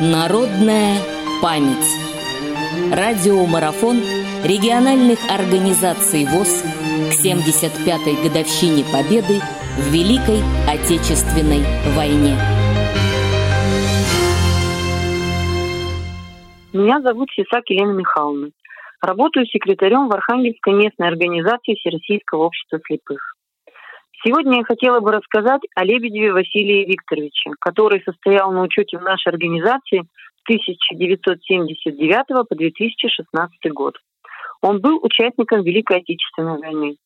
Народная память. Радиомарафон региональных организаций ВОЗ к 75-й годовщине Победы в Великой Отечественной войне. Меня зовут Сисак Елена Михайловна. Работаю секретарем в Архангельской местной организации Всероссийского общества слепых. Сегодня я хотела бы рассказать о Лебедеве Василии Викторовиче, который состоял на учете в нашей организации с 1979 по 2016 год. Он был участником Великой Отечественной войны.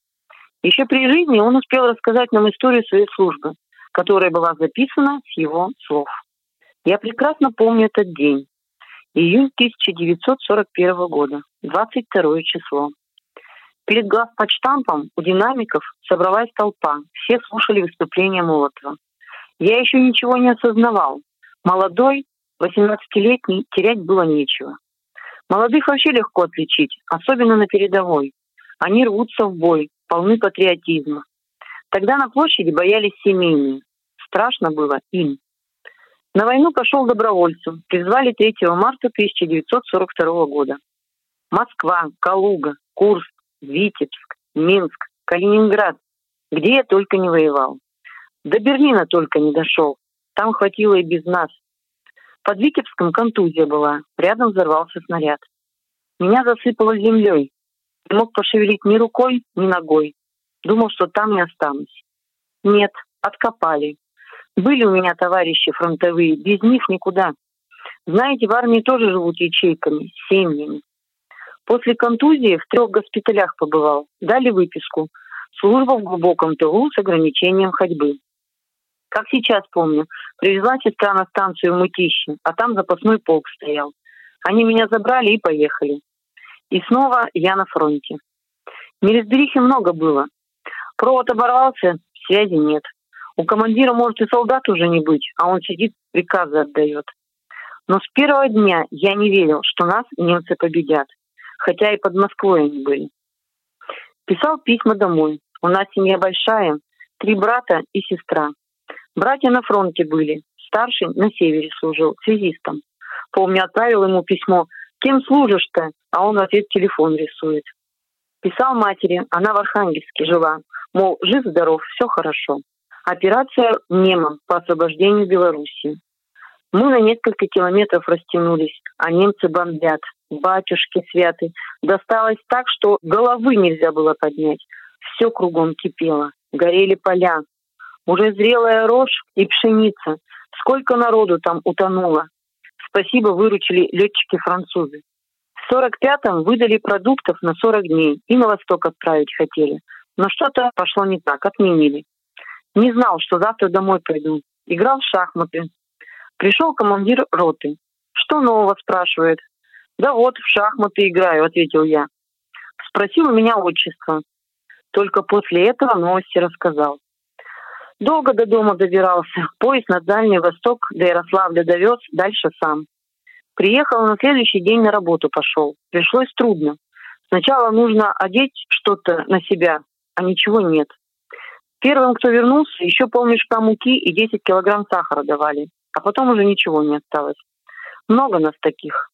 Еще при жизни он успел рассказать нам историю своей службы, которая была записана с его слов. Я прекрасно помню этот день. Июнь 1941 года, 22 число. Перед главпочтампом у динамиков собралась толпа. Все слушали выступление Молотова. Я еще ничего не осознавал. Молодой, 18-летний, терять было нечего. Молодых вообще легко отличить, особенно на передовой. Они рвутся в бой, полны патриотизма. Тогда на площади боялись семейные. Страшно было им. На войну пошел добровольцем. Призвали 3 марта 1942 года. Москва, Калуга, Курск, Витебск, Минск, Калининград, где я только не воевал. До Берлина только не дошел. Там хватило и без нас. Под Витебском контузия была. Рядом взорвался снаряд. Меня засыпало землей. Не мог пошевелить ни рукой, ни ногой. Думал, что там не останусь. Нет, откопали. Были у меня товарищи фронтовые, без них никуда. Знаете, в армии тоже живут ячейками, семьями. После контузии в трех госпиталях побывал. Дали выписку. Служба в глубоком тылу с ограничением ходьбы. Как сейчас помню, привезла сестра на станцию Мытищи, а там запасной полк стоял. Они меня забрали и поехали. И снова я на фронте. Неразберихи много было. Провод оборвался, связи нет. У командира может и солдат уже не быть, а он сидит, приказы отдает. Но с первого дня я не верил, что нас немцы победят хотя и под Москвой они были. Писал письма домой. У нас семья большая, три брата и сестра. Братья на фронте были, старший на севере служил, связистом. Помню, отправил ему письмо «Кем служишь-то?» А он ответ телефон рисует. Писал матери, она в Архангельске жила, мол, жив-здоров, все хорошо. Операция немом по освобождению Белоруссии. Мы на несколько километров растянулись, а немцы бомбят батюшки святы. Досталось так, что головы нельзя было поднять. Все кругом кипело. Горели поля. Уже зрелая рожь и пшеница. Сколько народу там утонуло. Спасибо, выручили летчики-французы. В 45-м выдали продуктов на 40 дней и на восток отправить хотели. Но что-то пошло не так, отменили. Не знал, что завтра домой пойду. Играл в шахматы. Пришел командир роты. Что нового спрашивает? «Да вот, в шахматы играю», — ответил я. Спросил у меня отчество. Только после этого новости рассказал. Долго до дома добирался. Поезд на Дальний Восток до Ярославля довез, дальше сам. Приехал на следующий день на работу пошел. Пришлось трудно. Сначала нужно одеть что-то на себя, а ничего нет. Первым, кто вернулся, еще полмешка муки и 10 килограмм сахара давали. А потом уже ничего не осталось. Много нас таких.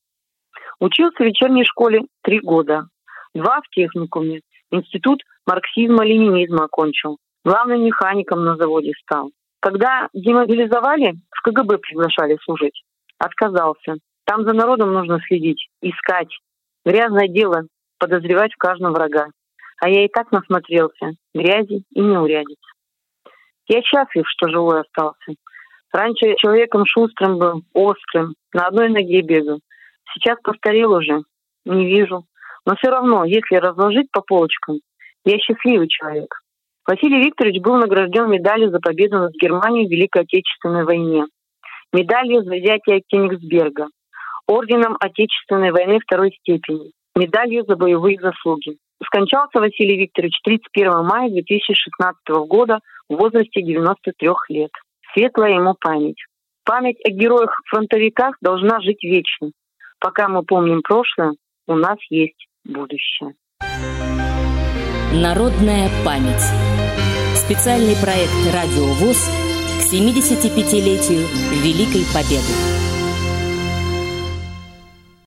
Учился в вечерней школе три года. Два в техникуме. Институт марксизма-ленинизма окончил. Главным механиком на заводе стал. Когда демобилизовали, в КГБ приглашали служить. Отказался. Там за народом нужно следить, искать. Грязное дело подозревать в каждом врага. А я и так насмотрелся. Грязи и неурядиц. Я счастлив, что живой остался. Раньше человеком шустрым был, острым, на одной ноге бегал. Сейчас постарел уже, не вижу. Но все равно, если разложить по полочкам, я счастливый человек. Василий Викторович был награжден медалью за победу над Германией в Великой Отечественной войне, медалью за взятие Кенигсберга, орденом Отечественной войны второй степени, медалью за боевые заслуги. Скончался Василий Викторович 31 мая 2016 года в возрасте 93 лет. Светлая ему память. Память о героях-фронтовиках должна жить вечно. Пока мы помним прошлое, у нас есть будущее. Народная память. Специальный проект «Радио ВОЗ» к 75-летию Великой Победы.